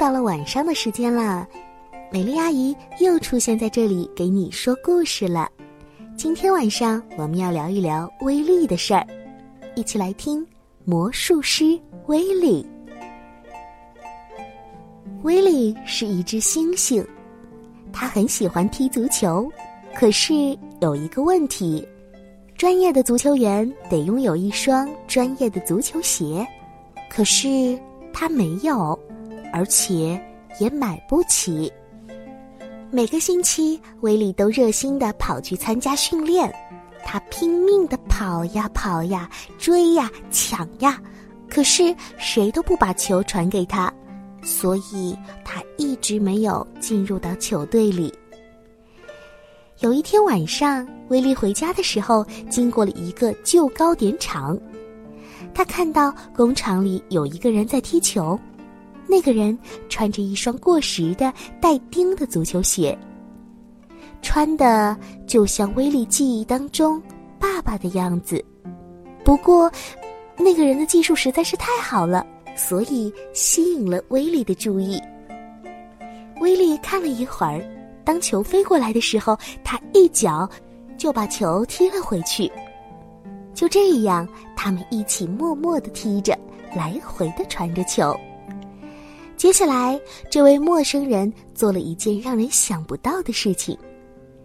到了晚上的时间了，美丽阿姨又出现在这里给你说故事了。今天晚上我们要聊一聊威力的事儿，一起来听魔术师威力。威力是一只猩猩，他很喜欢踢足球，可是有一个问题：专业的足球员得拥有一双专业的足球鞋，可是他没有，而且也买不起。每个星期，威力都热心的跑去参加训练，他拼命的跑呀跑呀，追呀抢呀，可是谁都不把球传给他。所以他一直没有进入到球队里。有一天晚上，威利回家的时候，经过了一个旧糕点厂，他看到工厂里有一个人在踢球，那个人穿着一双过时的带钉的足球鞋，穿的就像威利记忆当中爸爸的样子。不过，那个人的技术实在是太好了。所以吸引了威利的注意。威利看了一会儿，当球飞过来的时候，他一脚就把球踢了回去。就这样，他们一起默默的踢着，来回的传着球。接下来，这位陌生人做了一件让人想不到的事情：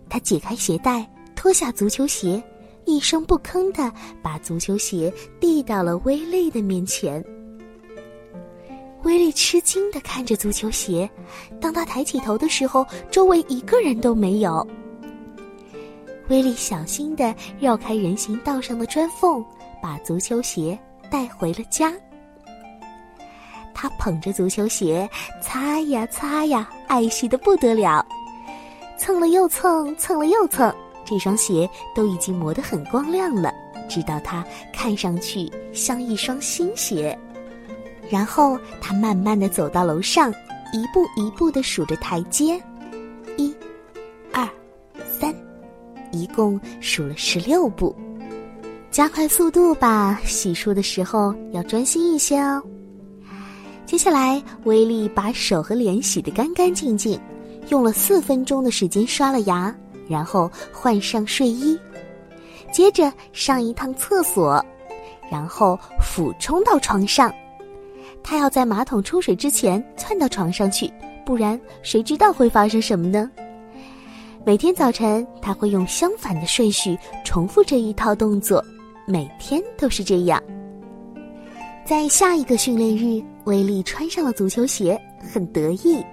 他解开鞋带，脱下足球鞋，一声不吭的把足球鞋递到了威利的面前。威利吃惊的看着足球鞋，当他抬起头的时候，周围一个人都没有。威利小心的绕开人行道上的砖缝，把足球鞋带回了家。他捧着足球鞋，擦呀擦呀，爱惜的不得了，蹭了又蹭，蹭了又蹭，这双鞋都已经磨得很光亮了，直到它看上去像一双新鞋。然后他慢慢的走到楼上，一步一步的数着台阶，一、二、三，一共数了十六步。加快速度吧，洗漱的时候要专心一些哦。接下来，威力把手和脸洗得干干净净，用了四分钟的时间刷了牙，然后换上睡衣，接着上一趟厕所，然后俯冲到床上。他要在马桶冲水之前窜到床上去，不然谁知道会发生什么呢？每天早晨他会用相反的顺序重复这一套动作，每天都是这样。在下一个训练日，威利穿上了足球鞋，很得意。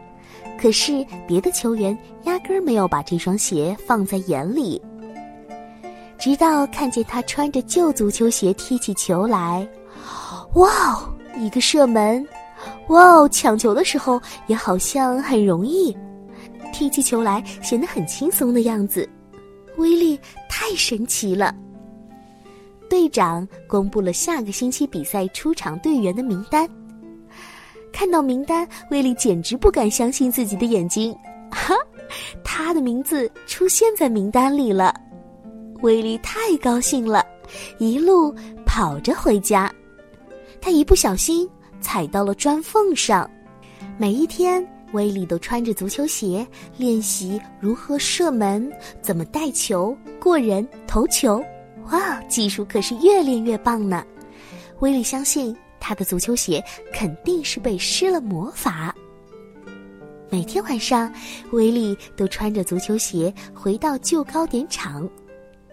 可是别的球员压根儿没有把这双鞋放在眼里，直到看见他穿着旧足球鞋踢起球来，哇哦！一个射门，哇哦！抢球的时候也好像很容易，踢起球来显得很轻松的样子，威力太神奇了。队长公布了下个星期比赛出场队员的名单。看到名单，威力简直不敢相信自己的眼睛，哈，他的名字出现在名单里了。威力太高兴了，一路跑着回家。他一不小心踩到了砖缝上。每一天，威力都穿着足球鞋练习如何射门、怎么带球、过人、投球。哇，技术可是越练越棒呢！威力相信他的足球鞋肯定是被施了魔法。每天晚上，威力都穿着足球鞋回到旧糕点厂。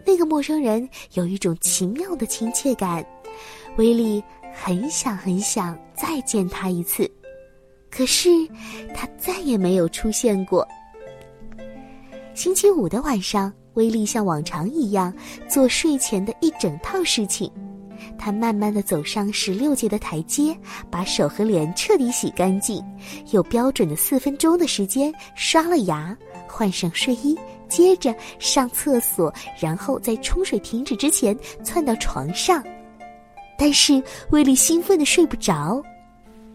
那个陌生人有一种奇妙的亲切感。威力。很想很想再见他一次，可是他再也没有出现过。星期五的晚上，威力像往常一样做睡前的一整套事情。他慢慢的走上十六阶的台阶，把手和脸彻底洗干净，有标准的四分钟的时间刷了牙，换上睡衣，接着上厕所，然后在冲水停止之前窜到床上。但是威力兴奋的睡不着，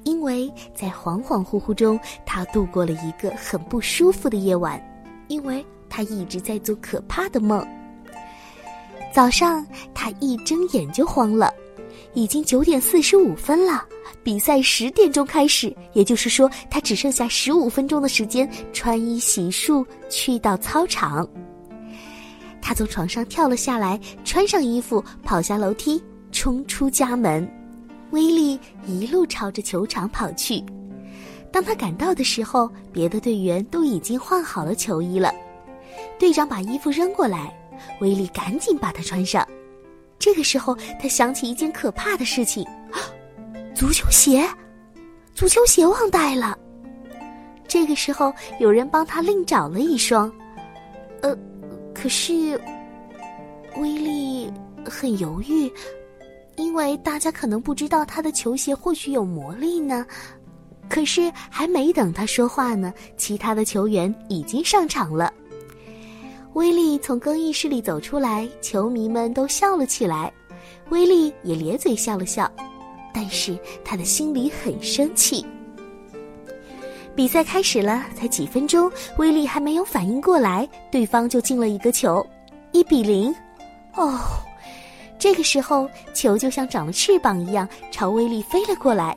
因为在恍恍惚惚中，他度过了一个很不舒服的夜晚，因为他一直在做可怕的梦。早上他一睁眼就慌了，已经九点四十五分了，比赛十点钟开始，也就是说，他只剩下十五分钟的时间穿衣洗漱去到操场。他从床上跳了下来，穿上衣服，跑下楼梯，冲出家门。威利一路朝着球场跑去。当他赶到的时候，别的队员都已经换好了球衣了。队长把衣服扔过来，威利赶紧把它穿上。这个时候，他想起一件可怕的事情：足球鞋，足球鞋忘带了。这个时候，有人帮他另找了一双。呃，可是威利很犹豫，因为大家可能不知道他的球鞋或许有魔力呢。可是还没等他说话呢，其他的球员已经上场了。威力从更衣室里走出来，球迷们都笑了起来，威力也咧嘴笑了笑，但是他的心里很生气。比赛开始了，才几分钟，威力还没有反应过来，对方就进了一个球，一比零。哦，这个时候球就像长了翅膀一样朝威力飞了过来，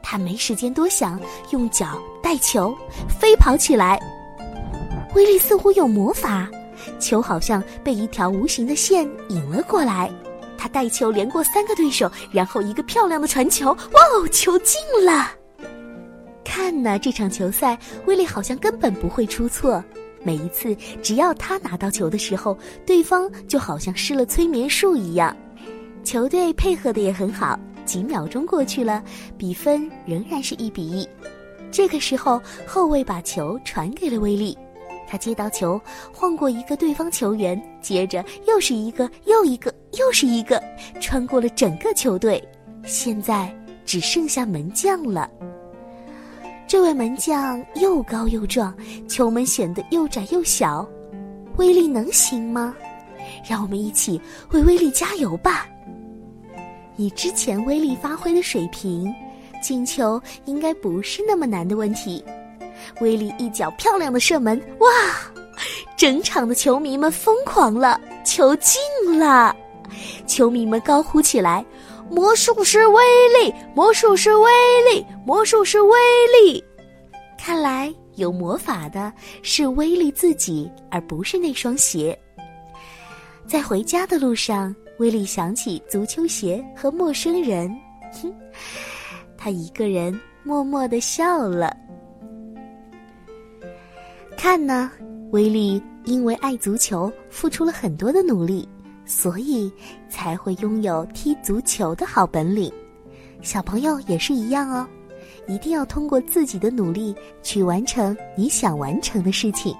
他没时间多想，用脚带球飞跑起来。威力似乎有魔法。球好像被一条无形的线引了过来，他带球连过三个对手，然后一个漂亮的传球，哇哦，球进了！看呐，这场球赛，威利好像根本不会出错。每一次只要他拿到球的时候，对方就好像施了催眠术一样。球队配合的也很好，几秒钟过去了，比分仍然是一比一。这个时候，后卫把球传给了威力。他接到球，晃过一个对方球员，接着又是一个，又一个，又是一个，穿过了整个球队。现在只剩下门将了。这位门将又高又壮，球门显得又窄又小。威力能行吗？让我们一起为威力加油吧！以之前威力发挥的水平，进球应该不是那么难的问题。威力一脚漂亮的射门，哇！整场的球迷们疯狂了，球进了，球迷们高呼起来：“魔术师威力，魔术师威力，魔术师威力！”看来有魔法的是威力自己，而不是那双鞋。在回家的路上，威力想起足球鞋和陌生人，哼，他一个人默默的笑了。看呢，威力因为爱足球，付出了很多的努力，所以才会拥有踢足球的好本领。小朋友也是一样哦，一定要通过自己的努力去完成你想完成的事情。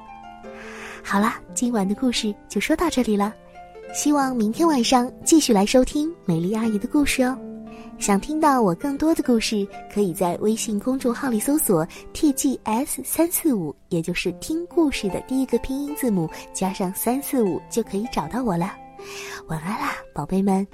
好啦，今晚的故事就说到这里了，希望明天晚上继续来收听美丽阿姨的故事哦。想听到我更多的故事，可以在微信公众号里搜索 “tgs 三四五”，也就是听故事的第一个拼音字母加上三四五，就可以找到我了。晚安啦，宝贝们。